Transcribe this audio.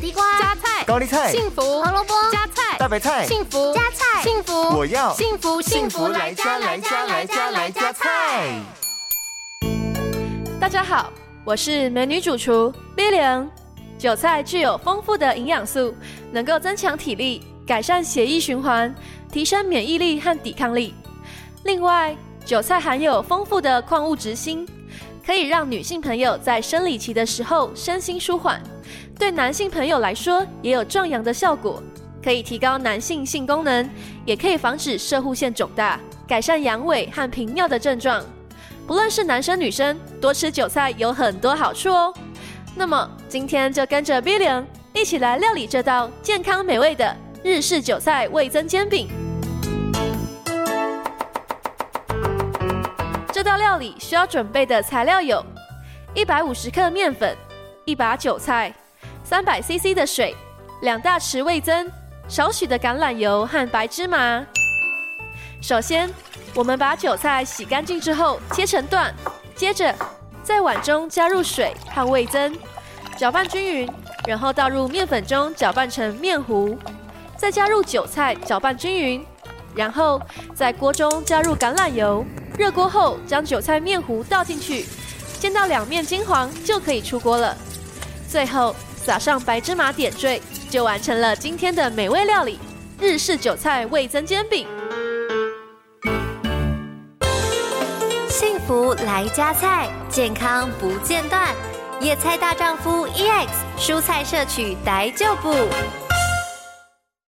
地瓜、加菜、高丽菜、幸福、胡萝卜、加菜、大白菜、幸福、加菜、幸福，我要幸福幸福来加来加来加来加菜。大家好，我是美女主厨 Lilian。韭菜具有丰富的营养素，能够增强体力，改善血液循环，提升免疫力和抵抗力。另外，韭菜含有丰富的矿物质锌，可以让女性朋友在生理期的时候身心舒缓。对男性朋友来说，也有壮阳的效果，可以提高男性性功能，也可以防止射护腺肿大，改善阳痿和频尿的症状。不论是男生女生，多吃韭菜有很多好处哦。那么今天就跟着 Billion 一起来料理这道健康美味的日式韭菜味噌煎饼。这道料理需要准备的材料有：一百五十克面粉、一把韭菜、三百 CC 的水、两大匙味增、少许的橄榄油和白芝麻。首先，我们把韭菜洗干净之后切成段，接着在碗中加入水和味增，搅拌均匀，然后倒入面粉中搅拌成面糊，再加入韭菜搅拌均匀，然后在锅中加入橄榄油，热锅后将韭菜面糊倒进去，煎到两面金黄就可以出锅了。最后撒上白芝麻点缀，就完成了今天的美味料理——日式韭菜味噌煎饼。幸福来加菜，健康不间断。野菜大丈夫 EX，蔬菜摄取逮就补。